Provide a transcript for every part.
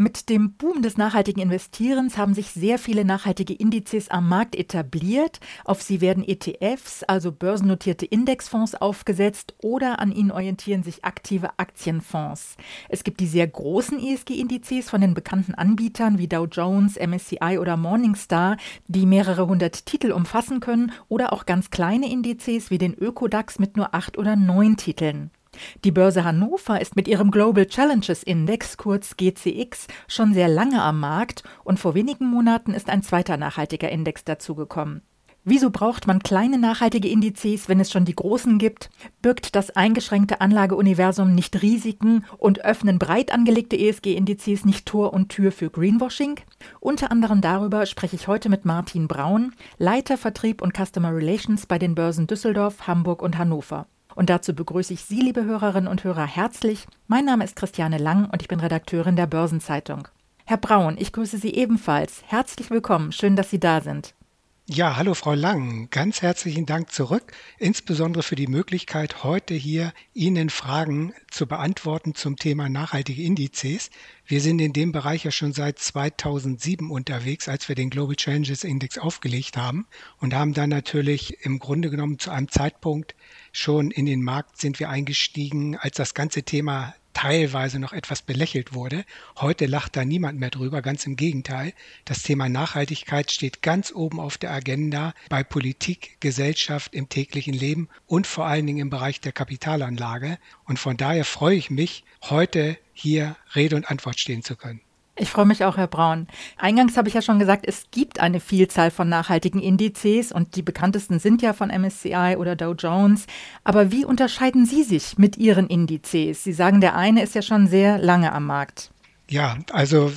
Mit dem Boom des nachhaltigen Investierens haben sich sehr viele nachhaltige Indizes am Markt etabliert. Auf sie werden ETFs, also börsennotierte Indexfonds, aufgesetzt oder an ihnen orientieren sich aktive Aktienfonds. Es gibt die sehr großen ESG-Indizes von den bekannten Anbietern wie Dow Jones, MSCI oder Morningstar, die mehrere hundert Titel umfassen können, oder auch ganz kleine Indizes wie den Ökodax mit nur acht oder neun Titeln. Die Börse Hannover ist mit ihrem Global Challenges Index, kurz GCX, schon sehr lange am Markt und vor wenigen Monaten ist ein zweiter nachhaltiger Index dazugekommen. Wieso braucht man kleine nachhaltige Indizes, wenn es schon die großen gibt? Birgt das eingeschränkte Anlageuniversum nicht Risiken und öffnen breit angelegte ESG-Indizes nicht Tor und Tür für Greenwashing? Unter anderem darüber spreche ich heute mit Martin Braun, Leiter Vertrieb und Customer Relations bei den Börsen Düsseldorf, Hamburg und Hannover. Und dazu begrüße ich Sie, liebe Hörerinnen und Hörer, herzlich. Mein Name ist Christiane Lang und ich bin Redakteurin der Börsenzeitung. Herr Braun, ich grüße Sie ebenfalls. Herzlich willkommen. Schön, dass Sie da sind. Ja, hallo Frau Lang. Ganz herzlichen Dank zurück, insbesondere für die Möglichkeit, heute hier Ihnen Fragen zu beantworten zum Thema nachhaltige Indizes. Wir sind in dem Bereich ja schon seit 2007 unterwegs, als wir den Global Challenges Index aufgelegt haben und haben dann natürlich im Grunde genommen zu einem Zeitpunkt schon in den Markt sind wir eingestiegen, als das ganze Thema teilweise noch etwas belächelt wurde. Heute lacht da niemand mehr drüber, ganz im Gegenteil. Das Thema Nachhaltigkeit steht ganz oben auf der Agenda bei Politik, Gesellschaft, im täglichen Leben und vor allen Dingen im Bereich der Kapitalanlage. Und von daher freue ich mich, heute hier Rede und Antwort stehen zu können. Ich freue mich auch, Herr Braun. Eingangs habe ich ja schon gesagt, es gibt eine Vielzahl von nachhaltigen Indizes und die bekanntesten sind ja von MSCI oder Dow Jones. Aber wie unterscheiden Sie sich mit Ihren Indizes? Sie sagen, der eine ist ja schon sehr lange am Markt. Ja, also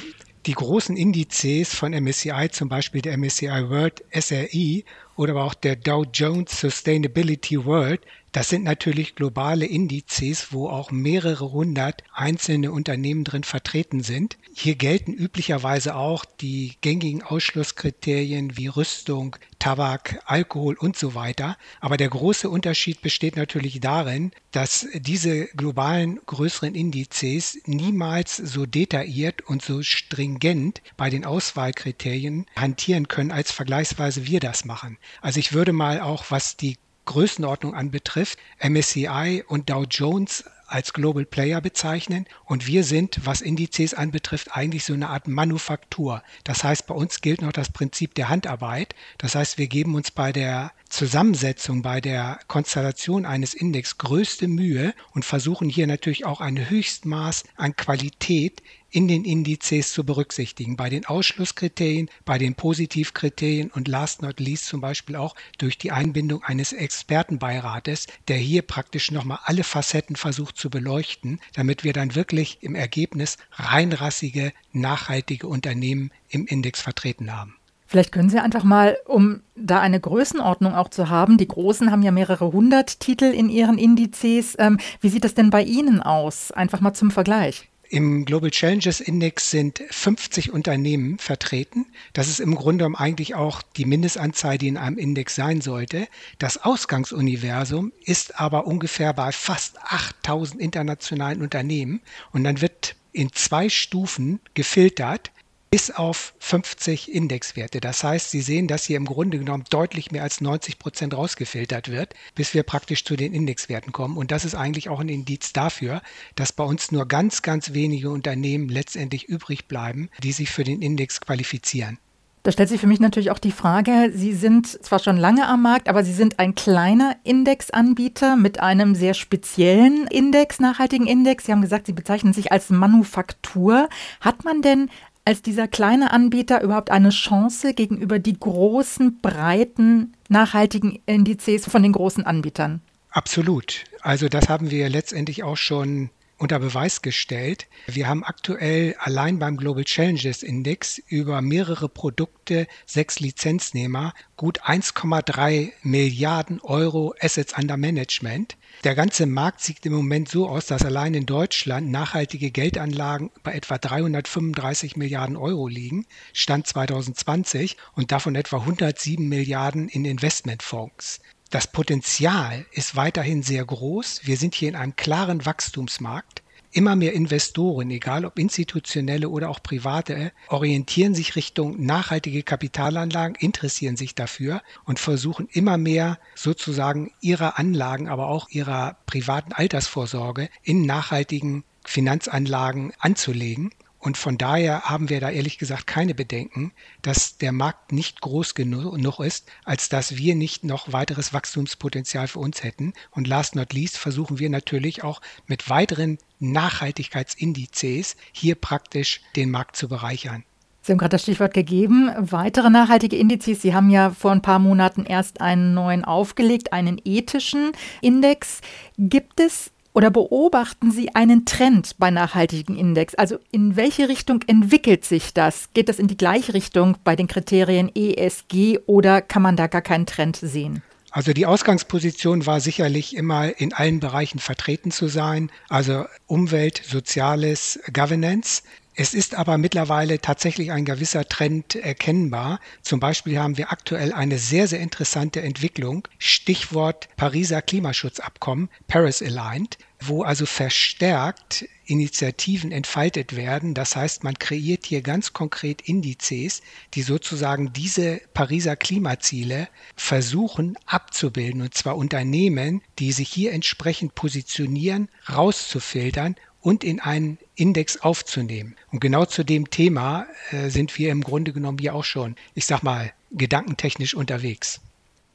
die großen Indizes von MSCI, zum Beispiel der MSCI World SRI oder aber auch der Dow Jones Sustainability World, das sind natürlich globale Indizes, wo auch mehrere hundert einzelne Unternehmen drin vertreten sind. Hier gelten üblicherweise auch die gängigen Ausschlusskriterien wie Rüstung, Tabak, Alkohol und so weiter. Aber der große Unterschied besteht natürlich darin, dass diese globalen größeren Indizes niemals so detailliert und so stringent bei den Auswahlkriterien hantieren können, als vergleichsweise wir das machen. Also ich würde mal auch, was die Größenordnung anbetrifft, MSCI und Dow Jones als Global Player bezeichnen und wir sind, was Indizes anbetrifft, eigentlich so eine Art Manufaktur. Das heißt, bei uns gilt noch das Prinzip der Handarbeit. Das heißt, wir geben uns bei der Zusammensetzung, bei der Konstellation eines Index größte Mühe und versuchen hier natürlich auch ein Höchstmaß an Qualität in den Indizes zu berücksichtigen, bei den Ausschlusskriterien, bei den Positivkriterien und last not least zum Beispiel auch durch die Einbindung eines Expertenbeirates, der hier praktisch nochmal alle Facetten versucht zu beleuchten, damit wir dann wirklich im Ergebnis reinrassige, nachhaltige Unternehmen im Index vertreten haben. Vielleicht können Sie einfach mal, um da eine Größenordnung auch zu haben, die Großen haben ja mehrere hundert Titel in ihren Indizes. Ähm, wie sieht das denn bei Ihnen aus? Einfach mal zum Vergleich. Im Global Challenges Index sind 50 Unternehmen vertreten. Das ist im Grunde genommen eigentlich auch die Mindestanzahl, die in einem Index sein sollte. Das Ausgangsuniversum ist aber ungefähr bei fast 8000 internationalen Unternehmen. Und dann wird in zwei Stufen gefiltert bis auf 50 Indexwerte. Das heißt, Sie sehen, dass hier im Grunde genommen deutlich mehr als 90 Prozent rausgefiltert wird, bis wir praktisch zu den Indexwerten kommen. Und das ist eigentlich auch ein Indiz dafür, dass bei uns nur ganz, ganz wenige Unternehmen letztendlich übrig bleiben, die sich für den Index qualifizieren. Da stellt sich für mich natürlich auch die Frage, Sie sind zwar schon lange am Markt, aber Sie sind ein kleiner Indexanbieter mit einem sehr speziellen Index, nachhaltigen Index. Sie haben gesagt, Sie bezeichnen sich als Manufaktur. Hat man denn als dieser kleine Anbieter überhaupt eine Chance gegenüber die großen, breiten, nachhaltigen Indizes von den großen Anbietern? Absolut. Also das haben wir letztendlich auch schon unter Beweis gestellt. Wir haben aktuell allein beim Global Challenges Index über mehrere Produkte, sechs Lizenznehmer, gut 1,3 Milliarden Euro Assets under Management. Der ganze Markt sieht im Moment so aus, dass allein in Deutschland nachhaltige Geldanlagen bei etwa 335 Milliarden Euro liegen, Stand 2020, und davon etwa 107 Milliarden in Investmentfonds. Das Potenzial ist weiterhin sehr groß. Wir sind hier in einem klaren Wachstumsmarkt. Immer mehr Investoren, egal ob institutionelle oder auch private, orientieren sich Richtung nachhaltige Kapitalanlagen, interessieren sich dafür und versuchen immer mehr sozusagen ihre Anlagen, aber auch ihrer privaten Altersvorsorge in nachhaltigen Finanzanlagen anzulegen. Und von daher haben wir da ehrlich gesagt keine Bedenken, dass der Markt nicht groß genug ist, als dass wir nicht noch weiteres Wachstumspotenzial für uns hätten. Und last not least versuchen wir natürlich auch mit weiteren Nachhaltigkeitsindizes hier praktisch den Markt zu bereichern. Sie haben gerade das Stichwort gegeben. Weitere nachhaltige Indizes. Sie haben ja vor ein paar Monaten erst einen neuen aufgelegt, einen ethischen Index. Gibt es oder beobachten Sie einen Trend bei nachhaltigen Index? Also in welche Richtung entwickelt sich das? Geht das in die gleiche Richtung bei den Kriterien ESG oder kann man da gar keinen Trend sehen? Also die Ausgangsposition war sicherlich immer in allen Bereichen vertreten zu sein, also Umwelt, Soziales, Governance. Es ist aber mittlerweile tatsächlich ein gewisser Trend erkennbar. Zum Beispiel haben wir aktuell eine sehr, sehr interessante Entwicklung. Stichwort Pariser Klimaschutzabkommen, Paris Aligned, wo also verstärkt Initiativen entfaltet werden. Das heißt, man kreiert hier ganz konkret Indizes, die sozusagen diese Pariser Klimaziele versuchen abzubilden. Und zwar Unternehmen, die sich hier entsprechend positionieren, rauszufiltern und in einen Index aufzunehmen. Und genau zu dem Thema äh, sind wir im Grunde genommen hier auch schon, ich sag mal, gedankentechnisch unterwegs.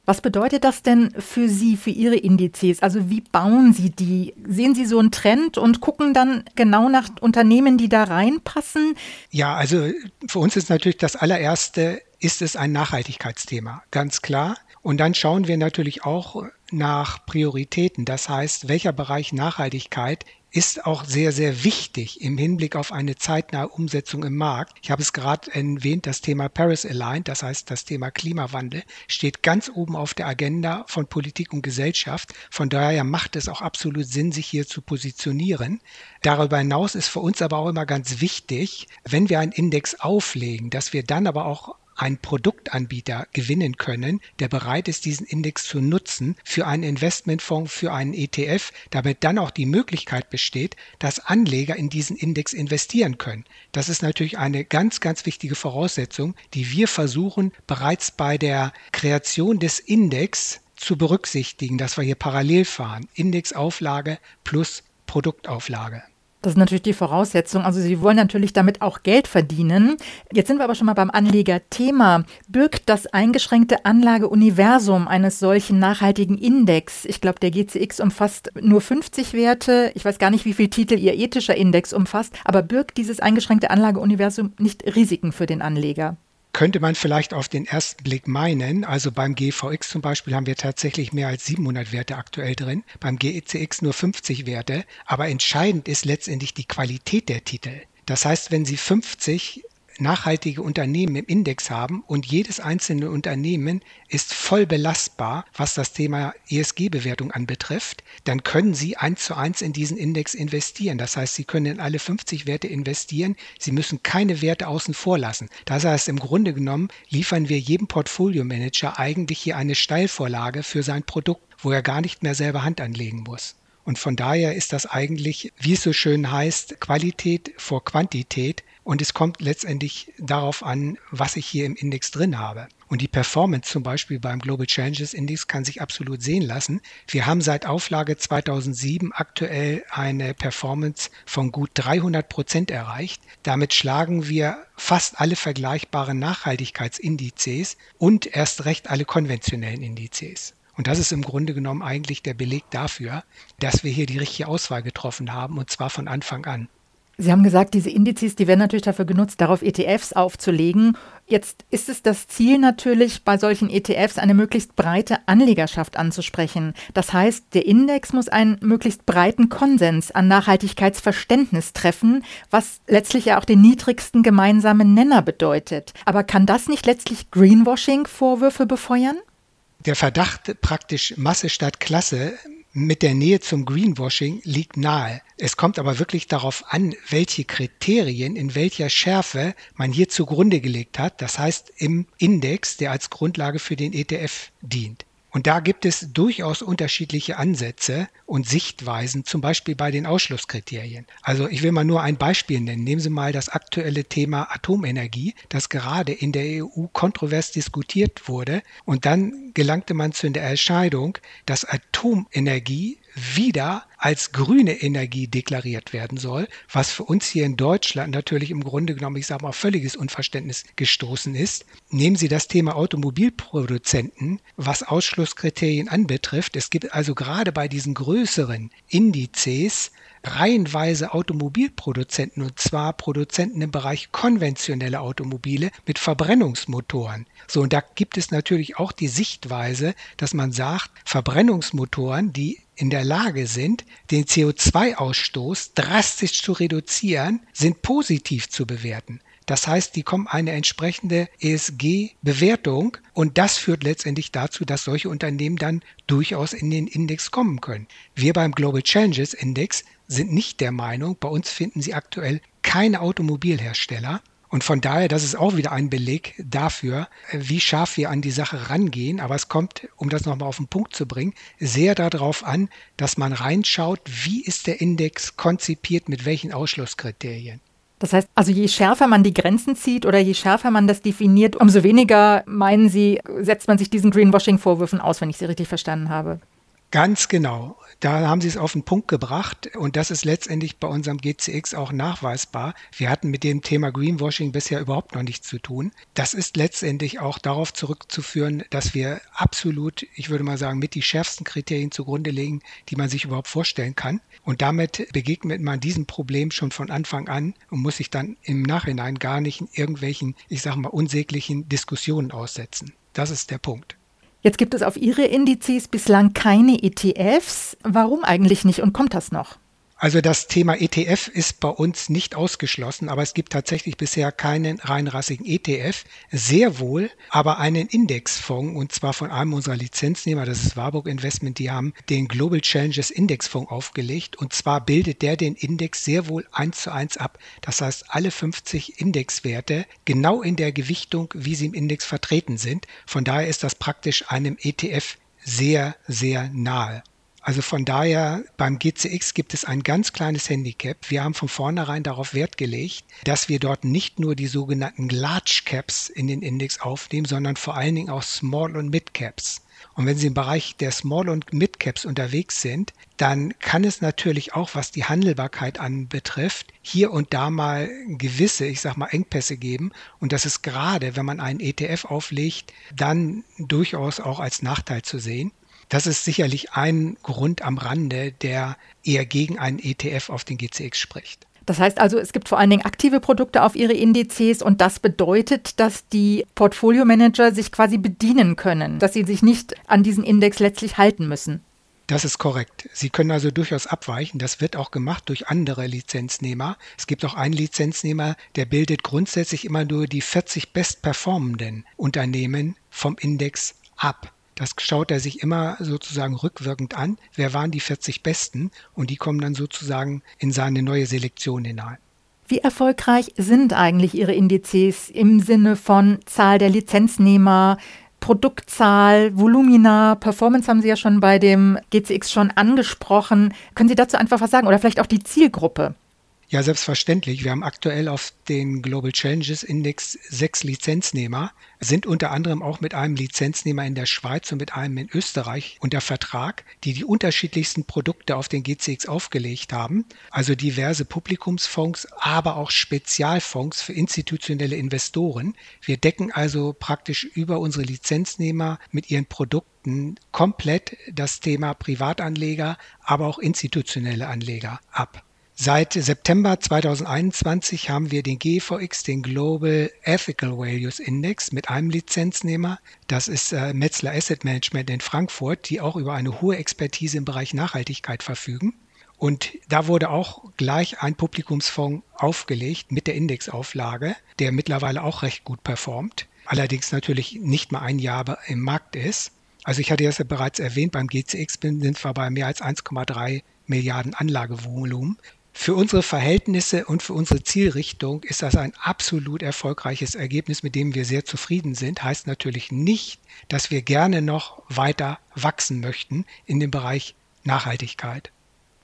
Was bedeutet das denn für Sie, für Ihre Indizes? Also wie bauen Sie die? Sehen Sie so einen Trend und gucken dann genau nach Unternehmen, die da reinpassen? Ja, also für uns ist natürlich das allererste, ist es ein Nachhaltigkeitsthema, ganz klar. Und dann schauen wir natürlich auch nach Prioritäten. Das heißt, welcher Bereich Nachhaltigkeit ist auch sehr, sehr wichtig im Hinblick auf eine zeitnahe Umsetzung im Markt. Ich habe es gerade erwähnt, das Thema Paris Aligned, das heißt das Thema Klimawandel, steht ganz oben auf der Agenda von Politik und Gesellschaft. Von daher macht es auch absolut Sinn, sich hier zu positionieren. Darüber hinaus ist für uns aber auch immer ganz wichtig, wenn wir einen Index auflegen, dass wir dann aber auch einen Produktanbieter gewinnen können, der bereit ist, diesen Index zu nutzen für einen Investmentfonds, für einen ETF, damit dann auch die Möglichkeit besteht, dass Anleger in diesen Index investieren können. Das ist natürlich eine ganz, ganz wichtige Voraussetzung, die wir versuchen bereits bei der Kreation des Index zu berücksichtigen, dass wir hier parallel fahren. Indexauflage plus Produktauflage. Das ist natürlich die Voraussetzung. Also Sie wollen natürlich damit auch Geld verdienen. Jetzt sind wir aber schon mal beim Anlegerthema. Birgt das eingeschränkte Anlageuniversum eines solchen nachhaltigen Index, ich glaube, der GCX umfasst nur 50 Werte. Ich weiß gar nicht, wie viel Titel Ihr ethischer Index umfasst. Aber birgt dieses eingeschränkte Anlageuniversum nicht Risiken für den Anleger? Könnte man vielleicht auf den ersten Blick meinen. Also beim GVX zum Beispiel haben wir tatsächlich mehr als 700 Werte aktuell drin, beim GECX nur 50 Werte. Aber entscheidend ist letztendlich die Qualität der Titel. Das heißt, wenn Sie 50 nachhaltige Unternehmen im Index haben und jedes einzelne Unternehmen ist voll belastbar, was das Thema ESG-Bewertung anbetrifft, dann können Sie eins zu eins in diesen Index investieren. Das heißt, Sie können in alle 50 Werte investieren. Sie müssen keine Werte außen vor lassen. Das heißt, im Grunde genommen liefern wir jedem Portfolio-Manager eigentlich hier eine Steilvorlage für sein Produkt, wo er gar nicht mehr selber Hand anlegen muss. Und von daher ist das eigentlich, wie es so schön heißt, Qualität vor Quantität. Und es kommt letztendlich darauf an, was ich hier im Index drin habe. Und die Performance zum Beispiel beim Global Changes Index kann sich absolut sehen lassen. Wir haben seit Auflage 2007 aktuell eine Performance von gut 300 Prozent erreicht. Damit schlagen wir fast alle vergleichbaren Nachhaltigkeitsindizes und erst recht alle konventionellen Indizes. Und das ist im Grunde genommen eigentlich der Beleg dafür, dass wir hier die richtige Auswahl getroffen haben, und zwar von Anfang an. Sie haben gesagt, diese Indizes, die werden natürlich dafür genutzt, darauf ETFs aufzulegen. Jetzt ist es das Ziel natürlich, bei solchen ETFs eine möglichst breite Anlegerschaft anzusprechen. Das heißt, der Index muss einen möglichst breiten Konsens an Nachhaltigkeitsverständnis treffen, was letztlich ja auch den niedrigsten gemeinsamen Nenner bedeutet. Aber kann das nicht letztlich Greenwashing-Vorwürfe befeuern? Der Verdacht praktisch Masse statt Klasse mit der Nähe zum Greenwashing liegt nahe. Es kommt aber wirklich darauf an, welche Kriterien in welcher Schärfe man hier zugrunde gelegt hat. Das heißt im Index, der als Grundlage für den ETF dient. Und da gibt es durchaus unterschiedliche Ansätze und Sichtweisen, zum Beispiel bei den Ausschlusskriterien. Also ich will mal nur ein Beispiel nennen. Nehmen Sie mal das aktuelle Thema Atomenergie, das gerade in der EU kontrovers diskutiert wurde. Und dann gelangte man zu der Entscheidung, dass Atomenergie wieder als grüne Energie deklariert werden soll, was für uns hier in Deutschland natürlich im Grunde genommen, ich sage mal, völliges Unverständnis gestoßen ist. Nehmen Sie das Thema Automobilproduzenten, was Ausschlusskriterien anbetrifft. Es gibt also gerade bei diesen größeren Indizes reihenweise Automobilproduzenten und zwar Produzenten im Bereich konventionelle Automobile mit Verbrennungsmotoren. So, und da gibt es natürlich auch die Sichtweise, dass man sagt, Verbrennungsmotoren, die in der Lage sind, den CO2-Ausstoß drastisch zu reduzieren, sind positiv zu bewerten. Das heißt, die kommen eine entsprechende ESG-Bewertung und das führt letztendlich dazu, dass solche Unternehmen dann durchaus in den Index kommen können. Wir beim Global Challenges Index sind nicht der Meinung, bei uns finden Sie aktuell keine Automobilhersteller, und von daher, das ist auch wieder ein Beleg dafür, wie scharf wir an die Sache rangehen. Aber es kommt, um das nochmal auf den Punkt zu bringen, sehr darauf an, dass man reinschaut, wie ist der Index konzipiert, mit welchen Ausschlusskriterien. Das heißt, also je schärfer man die Grenzen zieht oder je schärfer man das definiert, umso weniger, meinen Sie, setzt man sich diesen Greenwashing-Vorwürfen aus, wenn ich Sie richtig verstanden habe. Ganz genau. Da haben Sie es auf den Punkt gebracht und das ist letztendlich bei unserem GCX auch nachweisbar. Wir hatten mit dem Thema Greenwashing bisher überhaupt noch nichts zu tun. Das ist letztendlich auch darauf zurückzuführen, dass wir absolut, ich würde mal sagen, mit die schärfsten Kriterien zugrunde legen, die man sich überhaupt vorstellen kann. Und damit begegnet man diesem Problem schon von Anfang an und muss sich dann im Nachhinein gar nicht in irgendwelchen, ich sage mal, unsäglichen Diskussionen aussetzen. Das ist der Punkt. Jetzt gibt es auf Ihre Indizes bislang keine ETFs. Warum eigentlich nicht und kommt das noch? Also das Thema ETF ist bei uns nicht ausgeschlossen, aber es gibt tatsächlich bisher keinen reinrassigen ETF. Sehr wohl aber einen Indexfonds und zwar von einem unserer Lizenznehmer, das ist Warburg Investment, die haben den Global Challenges Indexfonds aufgelegt und zwar bildet der den Index sehr wohl eins zu eins ab. Das heißt, alle 50 Indexwerte genau in der Gewichtung, wie sie im Index vertreten sind. Von daher ist das praktisch einem ETF sehr, sehr nahe. Also von daher beim GCX gibt es ein ganz kleines Handicap. Wir haben von vornherein darauf Wert gelegt, dass wir dort nicht nur die sogenannten Large Caps in den Index aufnehmen, sondern vor allen Dingen auch Small und Mid Caps. Und wenn Sie im Bereich der Small und Mid Caps unterwegs sind, dann kann es natürlich auch, was die Handelbarkeit anbetrifft, hier und da mal gewisse, ich sag mal, Engpässe geben. Und das ist gerade, wenn man einen ETF auflegt, dann durchaus auch als Nachteil zu sehen. Das ist sicherlich ein Grund am Rande, der eher gegen einen ETF auf den GCX spricht. Das heißt also, es gibt vor allen Dingen aktive Produkte auf ihre Indizes und das bedeutet, dass die Portfolio-Manager sich quasi bedienen können, dass sie sich nicht an diesen Index letztlich halten müssen. Das ist korrekt. Sie können also durchaus abweichen. Das wird auch gemacht durch andere Lizenznehmer. Es gibt auch einen Lizenznehmer, der bildet grundsätzlich immer nur die 40 bestperformenden Unternehmen vom Index ab. Das schaut er sich immer sozusagen rückwirkend an. Wer waren die 40 Besten? Und die kommen dann sozusagen in seine neue Selektion hinein. Wie erfolgreich sind eigentlich Ihre Indizes im Sinne von Zahl der Lizenznehmer, Produktzahl, Volumina, Performance haben Sie ja schon bei dem GCX schon angesprochen. Können Sie dazu einfach was sagen oder vielleicht auch die Zielgruppe? Ja, selbstverständlich. Wir haben aktuell auf den Global Challenges Index sechs Lizenznehmer, sind unter anderem auch mit einem Lizenznehmer in der Schweiz und mit einem in Österreich unter Vertrag, die die unterschiedlichsten Produkte auf den GCX aufgelegt haben. Also diverse Publikumsfonds, aber auch Spezialfonds für institutionelle Investoren. Wir decken also praktisch über unsere Lizenznehmer mit ihren Produkten komplett das Thema Privatanleger, aber auch institutionelle Anleger ab. Seit September 2021 haben wir den GVX, den Global Ethical Values Index, mit einem Lizenznehmer. Das ist äh, Metzler Asset Management in Frankfurt, die auch über eine hohe Expertise im Bereich Nachhaltigkeit verfügen. Und da wurde auch gleich ein Publikumsfonds aufgelegt mit der Indexauflage, der mittlerweile auch recht gut performt. Allerdings natürlich nicht mal ein Jahr im Markt ist. Also ich hatte es ja bereits erwähnt, beim GCX sind wir bei mehr als 1,3 Milliarden Anlagevolumen. Für unsere Verhältnisse und für unsere Zielrichtung ist das ein absolut erfolgreiches Ergebnis, mit dem wir sehr zufrieden sind. Heißt natürlich nicht, dass wir gerne noch weiter wachsen möchten in dem Bereich Nachhaltigkeit.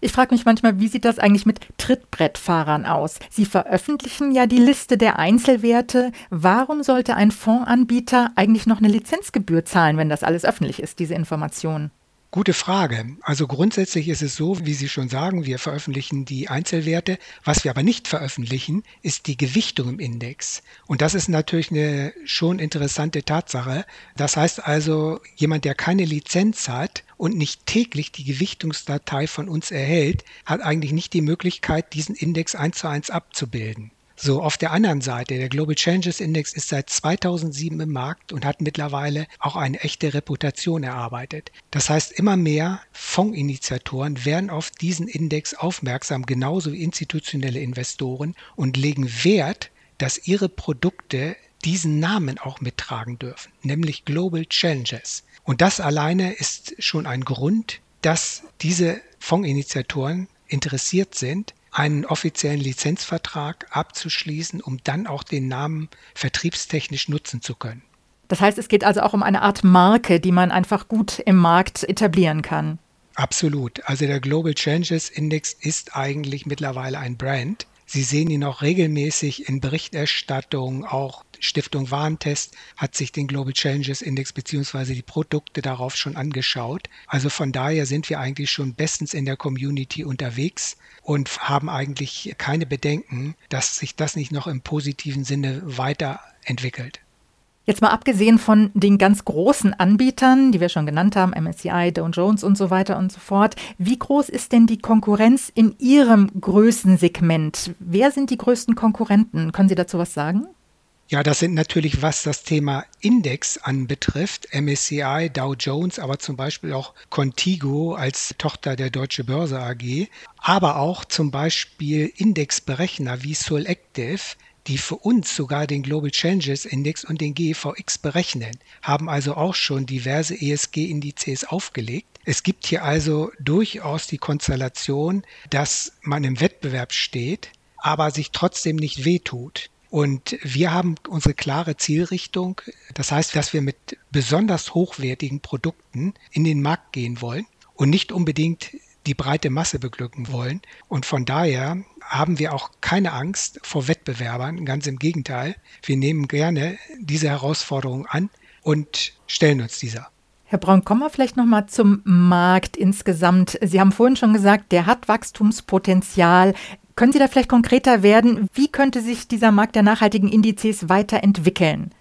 Ich frage mich manchmal, wie sieht das eigentlich mit Trittbrettfahrern aus? Sie veröffentlichen ja die Liste der Einzelwerte. Warum sollte ein Fondsanbieter eigentlich noch eine Lizenzgebühr zahlen, wenn das alles öffentlich ist, diese Informationen? Gute Frage. Also grundsätzlich ist es so, wie Sie schon sagen, wir veröffentlichen die Einzelwerte. Was wir aber nicht veröffentlichen, ist die Gewichtung im Index. Und das ist natürlich eine schon interessante Tatsache. Das heißt also, jemand, der keine Lizenz hat und nicht täglich die Gewichtungsdatei von uns erhält, hat eigentlich nicht die Möglichkeit, diesen Index eins zu eins abzubilden. So, auf der anderen Seite, der Global Changes Index ist seit 2007 im Markt und hat mittlerweile auch eine echte Reputation erarbeitet. Das heißt, immer mehr Fondsinitiatoren werden auf diesen Index aufmerksam, genauso wie institutionelle Investoren und legen Wert, dass ihre Produkte diesen Namen auch mittragen dürfen, nämlich Global Changes. Und das alleine ist schon ein Grund, dass diese Fondsinitiatoren interessiert sind, einen offiziellen Lizenzvertrag abzuschließen, um dann auch den Namen vertriebstechnisch nutzen zu können. Das heißt, es geht also auch um eine Art Marke, die man einfach gut im Markt etablieren kann. Absolut. Also der Global Changes Index ist eigentlich mittlerweile ein Brand. Sie sehen ihn auch regelmäßig in Berichterstattung, auch Stiftung Warentest hat sich den Global Challenges Index beziehungsweise die Produkte darauf schon angeschaut. Also von daher sind wir eigentlich schon bestens in der Community unterwegs und haben eigentlich keine Bedenken, dass sich das nicht noch im positiven Sinne weiterentwickelt. Jetzt mal abgesehen von den ganz großen Anbietern, die wir schon genannt haben, MSCI, Dow Jones und so weiter und so fort, wie groß ist denn die Konkurrenz in Ihrem Größensegment? Wer sind die größten Konkurrenten? Können Sie dazu was sagen? Ja, das sind natürlich, was das Thema Index anbetrifft, MSCI, Dow Jones, aber zum Beispiel auch Contigo als Tochter der Deutsche Börse AG, aber auch zum Beispiel Indexberechner wie Solactive, die für uns sogar den Global Changes Index und den GEVX berechnen, haben also auch schon diverse ESG-Indizes aufgelegt. Es gibt hier also durchaus die Konstellation, dass man im Wettbewerb steht, aber sich trotzdem nicht wehtut. Und wir haben unsere klare Zielrichtung. Das heißt, dass wir mit besonders hochwertigen Produkten in den Markt gehen wollen und nicht unbedingt die breite Masse beglücken wollen. Und von daher haben wir auch keine Angst vor Wettbewerbern. Ganz im Gegenteil. Wir nehmen gerne diese Herausforderung an und stellen uns dieser. Herr Braun, kommen wir vielleicht noch mal zum Markt insgesamt. Sie haben vorhin schon gesagt, der hat Wachstumspotenzial. Können Sie da vielleicht konkreter werden? Wie könnte sich dieser Markt der nachhaltigen Indizes weiterentwickeln?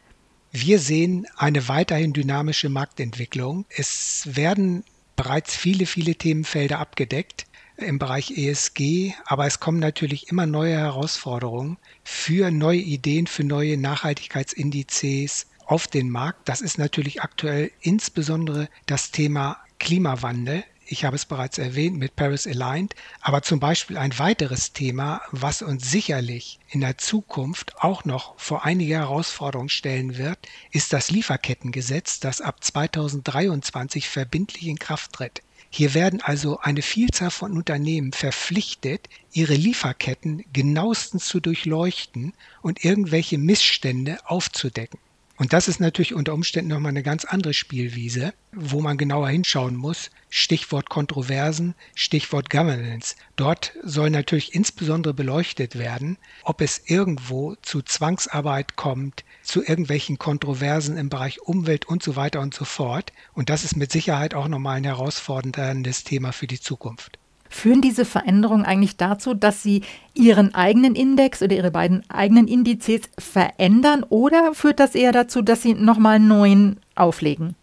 Wir sehen eine weiterhin dynamische Marktentwicklung. Es werden bereits viele, viele Themenfelder abgedeckt im Bereich ESG, aber es kommen natürlich immer neue Herausforderungen für neue Ideen, für neue Nachhaltigkeitsindizes auf den Markt. Das ist natürlich aktuell insbesondere das Thema Klimawandel. Ich habe es bereits erwähnt mit Paris Aligned, aber zum Beispiel ein weiteres Thema, was uns sicherlich in der Zukunft auch noch vor einige Herausforderungen stellen wird, ist das Lieferkettengesetz, das ab 2023 verbindlich in Kraft tritt. Hier werden also eine Vielzahl von Unternehmen verpflichtet, ihre Lieferketten genauestens zu durchleuchten und irgendwelche Missstände aufzudecken. Und das ist natürlich unter Umständen nochmal eine ganz andere Spielwiese, wo man genauer hinschauen muss. Stichwort Kontroversen, Stichwort Governance. Dort soll natürlich insbesondere beleuchtet werden, ob es irgendwo zu Zwangsarbeit kommt, zu irgendwelchen Kontroversen im Bereich Umwelt und so weiter und so fort. Und das ist mit Sicherheit auch nochmal ein herausforderndes Thema für die Zukunft. Führen diese Veränderungen eigentlich dazu, dass Sie Ihren eigenen Index oder Ihre beiden eigenen Indizes verändern oder führt das eher dazu, dass Sie nochmal einen neuen auflegen?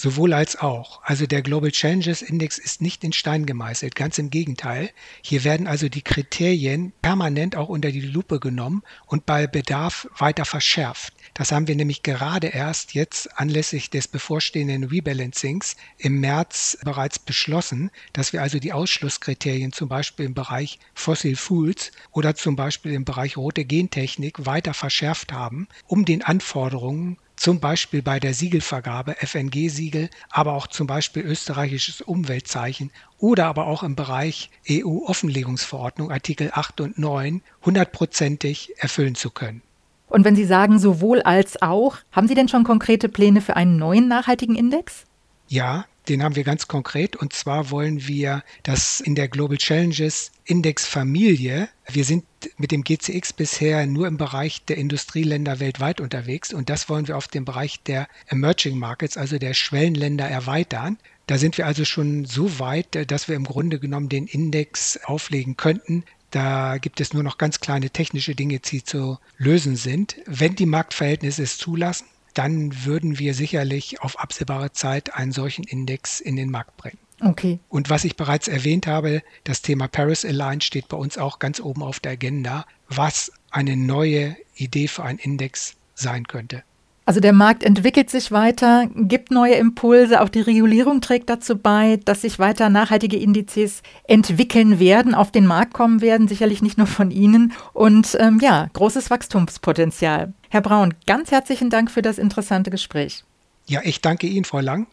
Sowohl als auch. Also der Global Challenges Index ist nicht in Stein gemeißelt, ganz im Gegenteil. Hier werden also die Kriterien permanent auch unter die Lupe genommen und bei Bedarf weiter verschärft. Das haben wir nämlich gerade erst jetzt anlässlich des bevorstehenden Rebalancings im März bereits beschlossen, dass wir also die Ausschlusskriterien zum Beispiel im Bereich Fossil Fuels oder zum Beispiel im Bereich rote Gentechnik weiter verschärft haben, um den Anforderungen zum Beispiel bei der Siegelvergabe, FNG-Siegel, aber auch zum Beispiel österreichisches Umweltzeichen oder aber auch im Bereich EU-Offenlegungsverordnung Artikel 8 und 9 hundertprozentig erfüllen zu können. Und wenn Sie sagen sowohl als auch, haben Sie denn schon konkrete Pläne für einen neuen nachhaltigen Index? Ja, den haben wir ganz konkret. Und zwar wollen wir das in der Global Challenges Index Familie. Wir sind mit dem GCX bisher nur im Bereich der Industrieländer weltweit unterwegs. Und das wollen wir auf den Bereich der Emerging Markets, also der Schwellenländer erweitern. Da sind wir also schon so weit, dass wir im Grunde genommen den Index auflegen könnten. Da gibt es nur noch ganz kleine technische Dinge, die zu lösen sind. Wenn die Marktverhältnisse es zulassen, dann würden wir sicherlich auf absehbare Zeit einen solchen Index in den Markt bringen. Okay. Und was ich bereits erwähnt habe, das Thema Paris Align steht bei uns auch ganz oben auf der Agenda, was eine neue Idee für einen Index sein könnte. Also der Markt entwickelt sich weiter, gibt neue Impulse, auch die Regulierung trägt dazu bei, dass sich weiter nachhaltige Indizes entwickeln werden, auf den Markt kommen werden, sicherlich nicht nur von Ihnen. Und ähm, ja, großes Wachstumspotenzial. Herr Braun, ganz herzlichen Dank für das interessante Gespräch. Ja, ich danke Ihnen, Frau Lang.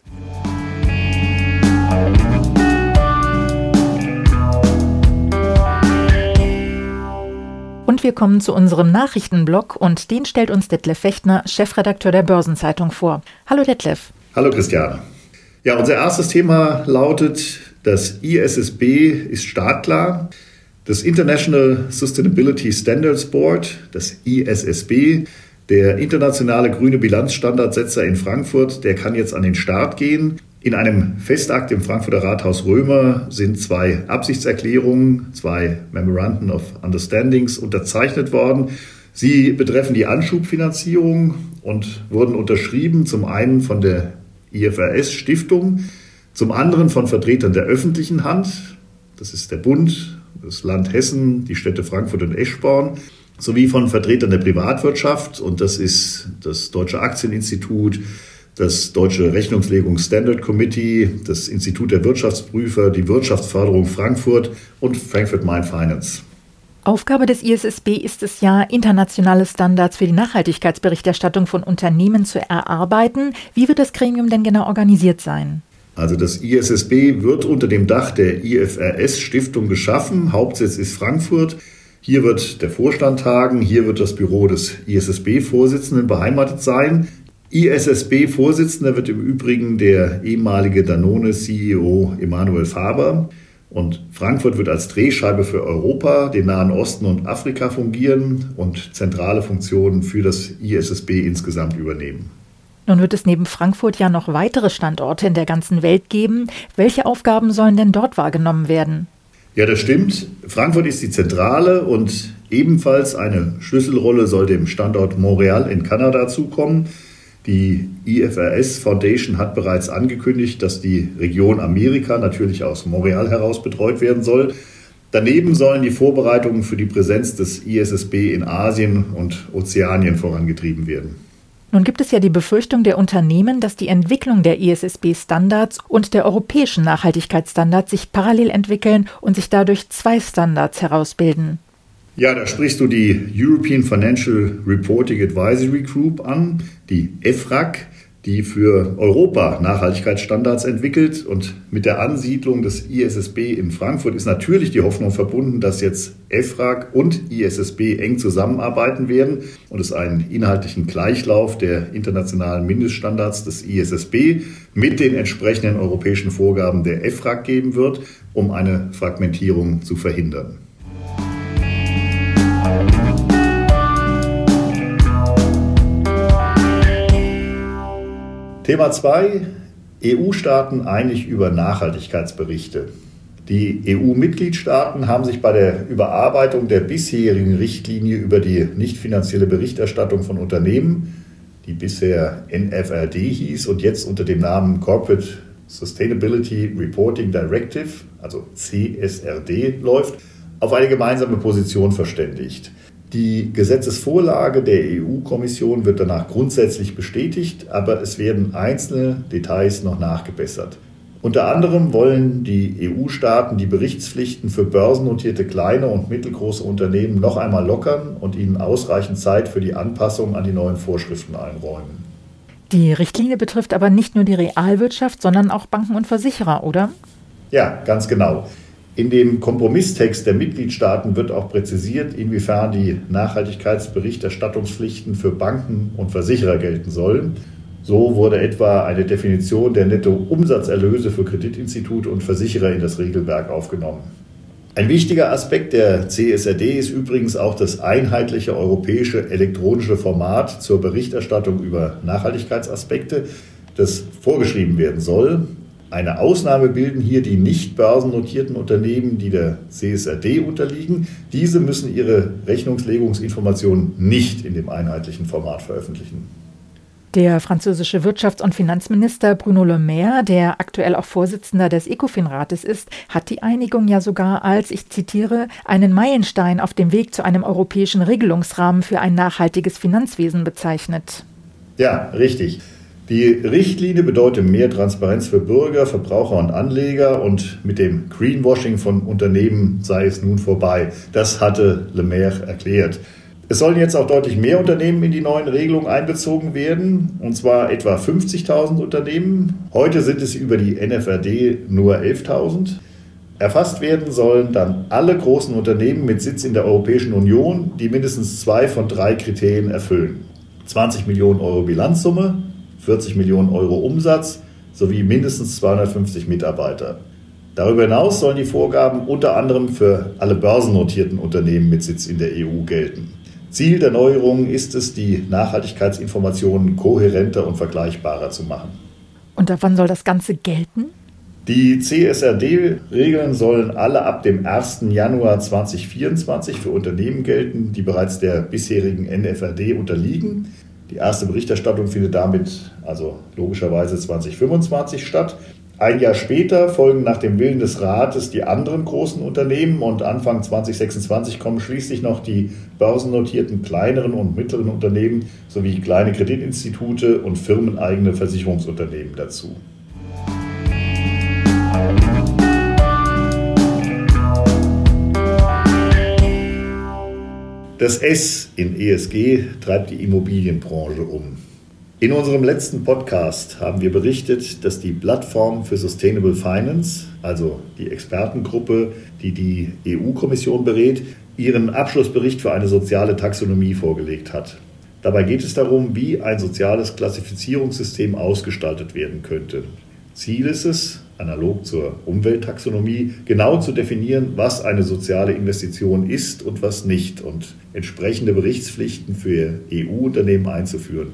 Und wir kommen zu unserem Nachrichtenblock und den stellt uns Detlef Fechtner, Chefredakteur der Börsenzeitung vor. Hallo Detlef. Hallo Christiane. Ja, unser erstes Thema lautet, das ISSB ist startklar. Das International Sustainability Standards Board, das ISSB, der internationale grüne Bilanzstandardsetzer in Frankfurt, der kann jetzt an den Start gehen. In einem Festakt im Frankfurter Rathaus Römer sind zwei Absichtserklärungen, zwei Memorandum of Understandings unterzeichnet worden. Sie betreffen die Anschubfinanzierung und wurden unterschrieben zum einen von der IFRS Stiftung, zum anderen von Vertretern der öffentlichen Hand, das ist der Bund, das Land Hessen, die Städte Frankfurt und Eschborn, sowie von Vertretern der Privatwirtschaft und das ist das Deutsche Aktieninstitut, das Deutsche Rechnungslegung Standard Committee, das Institut der Wirtschaftsprüfer, die Wirtschaftsförderung Frankfurt und Frankfurt Mind Finance. Aufgabe des ISSB ist es ja, internationale Standards für die Nachhaltigkeitsberichterstattung von Unternehmen zu erarbeiten. Wie wird das Gremium denn genau organisiert sein? Also das ISSB wird unter dem Dach der IFRS Stiftung geschaffen. Hauptsitz ist Frankfurt. Hier wird der Vorstand tagen, hier wird das Büro des ISSB-Vorsitzenden beheimatet sein. ISSB-Vorsitzender wird im Übrigen der ehemalige Danone-CEO Emanuel Faber. Und Frankfurt wird als Drehscheibe für Europa, den Nahen Osten und Afrika fungieren und zentrale Funktionen für das ISSB insgesamt übernehmen. Nun wird es neben Frankfurt ja noch weitere Standorte in der ganzen Welt geben. Welche Aufgaben sollen denn dort wahrgenommen werden? Ja, das stimmt. Frankfurt ist die Zentrale und ebenfalls eine Schlüsselrolle soll dem Standort Montreal in Kanada zukommen. Die IFRS Foundation hat bereits angekündigt, dass die Region Amerika natürlich aus Montreal heraus betreut werden soll. Daneben sollen die Vorbereitungen für die Präsenz des ISSB in Asien und Ozeanien vorangetrieben werden. Nun gibt es ja die Befürchtung der Unternehmen, dass die Entwicklung der ISSB-Standards und der europäischen Nachhaltigkeitsstandards sich parallel entwickeln und sich dadurch zwei Standards herausbilden. Ja, da sprichst du die European Financial Reporting Advisory Group an, die EFRAG, die für Europa Nachhaltigkeitsstandards entwickelt. Und mit der Ansiedlung des ISSB in Frankfurt ist natürlich die Hoffnung verbunden, dass jetzt EFRAG und ISSB eng zusammenarbeiten werden und es einen inhaltlichen Gleichlauf der internationalen Mindeststandards des ISSB mit den entsprechenden europäischen Vorgaben der EFRAG geben wird, um eine Fragmentierung zu verhindern. Thema 2. EU-Staaten einig über Nachhaltigkeitsberichte. Die EU-Mitgliedstaaten haben sich bei der Überarbeitung der bisherigen Richtlinie über die nicht finanzielle Berichterstattung von Unternehmen, die bisher NFRD hieß und jetzt unter dem Namen Corporate Sustainability Reporting Directive, also CSRD, läuft, auf eine gemeinsame Position verständigt. Die Gesetzesvorlage der EU-Kommission wird danach grundsätzlich bestätigt, aber es werden einzelne Details noch nachgebessert. Unter anderem wollen die EU-Staaten die Berichtspflichten für börsennotierte kleine und mittelgroße Unternehmen noch einmal lockern und ihnen ausreichend Zeit für die Anpassung an die neuen Vorschriften einräumen. Die Richtlinie betrifft aber nicht nur die Realwirtschaft, sondern auch Banken und Versicherer, oder? Ja, ganz genau. In dem Kompromisstext der Mitgliedstaaten wird auch präzisiert, inwiefern die Nachhaltigkeitsberichterstattungspflichten für Banken und Versicherer gelten sollen. So wurde etwa eine Definition der Nettoumsatzerlöse für Kreditinstitute und Versicherer in das Regelwerk aufgenommen. Ein wichtiger Aspekt der CSRD ist übrigens auch das einheitliche europäische elektronische Format zur Berichterstattung über Nachhaltigkeitsaspekte, das vorgeschrieben werden soll. Eine Ausnahme bilden hier die nicht börsennotierten Unternehmen, die der CSRD unterliegen. Diese müssen ihre Rechnungslegungsinformationen nicht in dem einheitlichen Format veröffentlichen. Der französische Wirtschafts- und Finanzminister Bruno Le Maire, der aktuell auch Vorsitzender des ECOFIN-Rates ist, hat die Einigung ja sogar als, ich zitiere, einen Meilenstein auf dem Weg zu einem europäischen Regelungsrahmen für ein nachhaltiges Finanzwesen bezeichnet. Ja, richtig. Die Richtlinie bedeutet mehr Transparenz für Bürger, Verbraucher und Anleger und mit dem Greenwashing von Unternehmen sei es nun vorbei. Das hatte Le Maire erklärt. Es sollen jetzt auch deutlich mehr Unternehmen in die neuen Regelungen einbezogen werden, und zwar etwa 50.000 Unternehmen. Heute sind es über die NFRD nur 11.000. Erfasst werden sollen dann alle großen Unternehmen mit Sitz in der Europäischen Union, die mindestens zwei von drei Kriterien erfüllen. 20 Millionen Euro Bilanzsumme, 40 Millionen Euro Umsatz sowie mindestens 250 Mitarbeiter. Darüber hinaus sollen die Vorgaben unter anderem für alle börsennotierten Unternehmen mit Sitz in der EU gelten. Ziel der Neuerungen ist es, die Nachhaltigkeitsinformationen kohärenter und vergleichbarer zu machen. Und ab wann soll das Ganze gelten? Die CSRD-Regeln sollen alle ab dem 1. Januar 2024 für Unternehmen gelten, die bereits der bisherigen NFRD unterliegen. Die erste Berichterstattung findet damit also logischerweise 2025 statt. Ein Jahr später folgen nach dem Willen des Rates die anderen großen Unternehmen und Anfang 2026 kommen schließlich noch die börsennotierten kleineren und mittleren Unternehmen sowie kleine Kreditinstitute und firmeneigene Versicherungsunternehmen dazu. Das S in ESG treibt die Immobilienbranche um. In unserem letzten Podcast haben wir berichtet, dass die Plattform für Sustainable Finance, also die Expertengruppe, die die EU-Kommission berät, ihren Abschlussbericht für eine soziale Taxonomie vorgelegt hat. Dabei geht es darum, wie ein soziales Klassifizierungssystem ausgestaltet werden könnte. Ziel ist es, analog zur Umwelttaxonomie, genau zu definieren, was eine soziale Investition ist und was nicht und entsprechende Berichtspflichten für EU-Unternehmen einzuführen.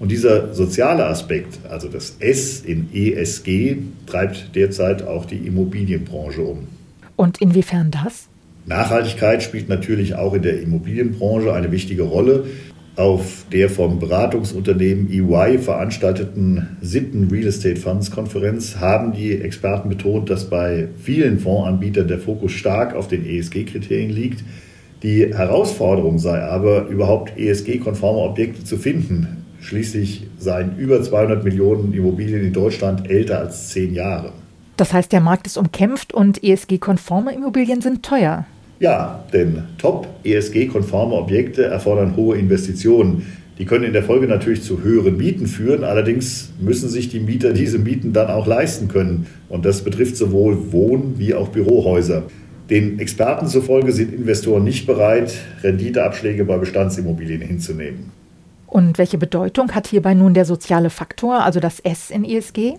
Und dieser soziale Aspekt, also das S in ESG, treibt derzeit auch die Immobilienbranche um. Und inwiefern das? Nachhaltigkeit spielt natürlich auch in der Immobilienbranche eine wichtige Rolle. Auf der vom Beratungsunternehmen EY veranstalteten siebten Real Estate Funds Konferenz haben die Experten betont, dass bei vielen Fondsanbietern der Fokus stark auf den ESG-Kriterien liegt. Die Herausforderung sei aber, überhaupt ESG-konforme Objekte zu finden. Schließlich seien über 200 Millionen Immobilien in Deutschland älter als zehn Jahre. Das heißt, der Markt ist umkämpft und ESG-konforme Immobilien sind teuer. Ja, denn top ESG-konforme Objekte erfordern hohe Investitionen. Die können in der Folge natürlich zu höheren Mieten führen, allerdings müssen sich die Mieter diese Mieten dann auch leisten können. Und das betrifft sowohl Wohn- wie auch Bürohäuser. Den Experten zufolge sind Investoren nicht bereit, Renditeabschläge bei Bestandsimmobilien hinzunehmen. Und welche Bedeutung hat hierbei nun der soziale Faktor, also das S in ESG?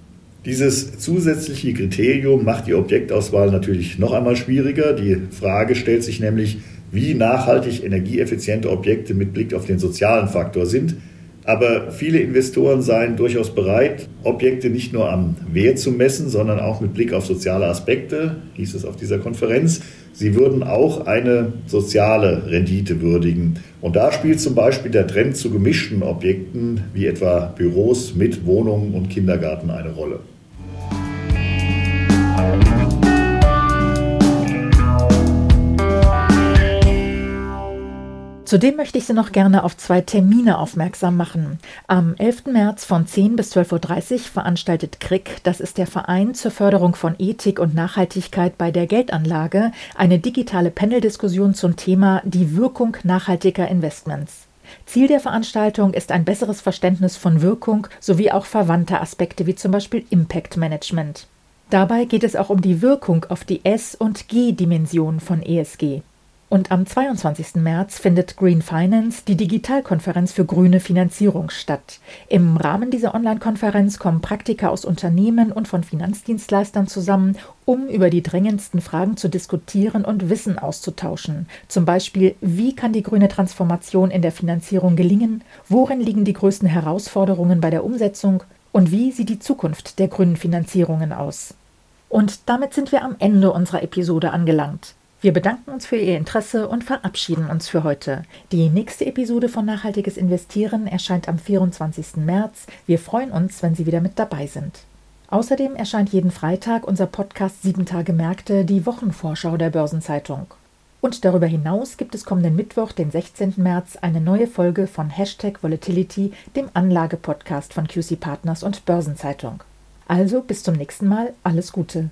Dieses zusätzliche Kriterium macht die Objektauswahl natürlich noch einmal schwieriger. Die Frage stellt sich nämlich, wie nachhaltig energieeffiziente Objekte mit Blick auf den sozialen Faktor sind. Aber viele Investoren seien durchaus bereit, Objekte nicht nur am Wert zu messen, sondern auch mit Blick auf soziale Aspekte, hieß es auf dieser Konferenz. Sie würden auch eine soziale Rendite würdigen. Und da spielt zum Beispiel der Trend zu gemischten Objekten wie etwa Büros mit Wohnungen und Kindergarten eine Rolle. Zudem möchte ich Sie noch gerne auf zwei Termine aufmerksam machen. Am 11. März von 10 bis 12.30 Uhr veranstaltet KRIG, das ist der Verein zur Förderung von Ethik und Nachhaltigkeit bei der Geldanlage, eine digitale Paneldiskussion zum Thema die Wirkung nachhaltiger Investments. Ziel der Veranstaltung ist ein besseres Verständnis von Wirkung sowie auch verwandter Aspekte wie zum Beispiel Impact Management. Dabei geht es auch um die Wirkung auf die S- und G-Dimension von ESG. Und am 22. März findet Green Finance, die Digitalkonferenz für grüne Finanzierung, statt. Im Rahmen dieser Online-Konferenz kommen Praktiker aus Unternehmen und von Finanzdienstleistern zusammen, um über die drängendsten Fragen zu diskutieren und Wissen auszutauschen. Zum Beispiel, wie kann die grüne Transformation in der Finanzierung gelingen? Worin liegen die größten Herausforderungen bei der Umsetzung? Und wie sieht die Zukunft der grünen Finanzierungen aus? Und damit sind wir am Ende unserer Episode angelangt. Wir bedanken uns für Ihr Interesse und verabschieden uns für heute. Die nächste Episode von Nachhaltiges Investieren erscheint am 24. März. Wir freuen uns, wenn Sie wieder mit dabei sind. Außerdem erscheint jeden Freitag unser Podcast 7 Tage Märkte, die Wochenvorschau der Börsenzeitung. Und darüber hinaus gibt es kommenden Mittwoch, den 16. März, eine neue Folge von Hashtag Volatility, dem Anlagepodcast von QC Partners und Börsenzeitung. Also bis zum nächsten Mal, alles Gute.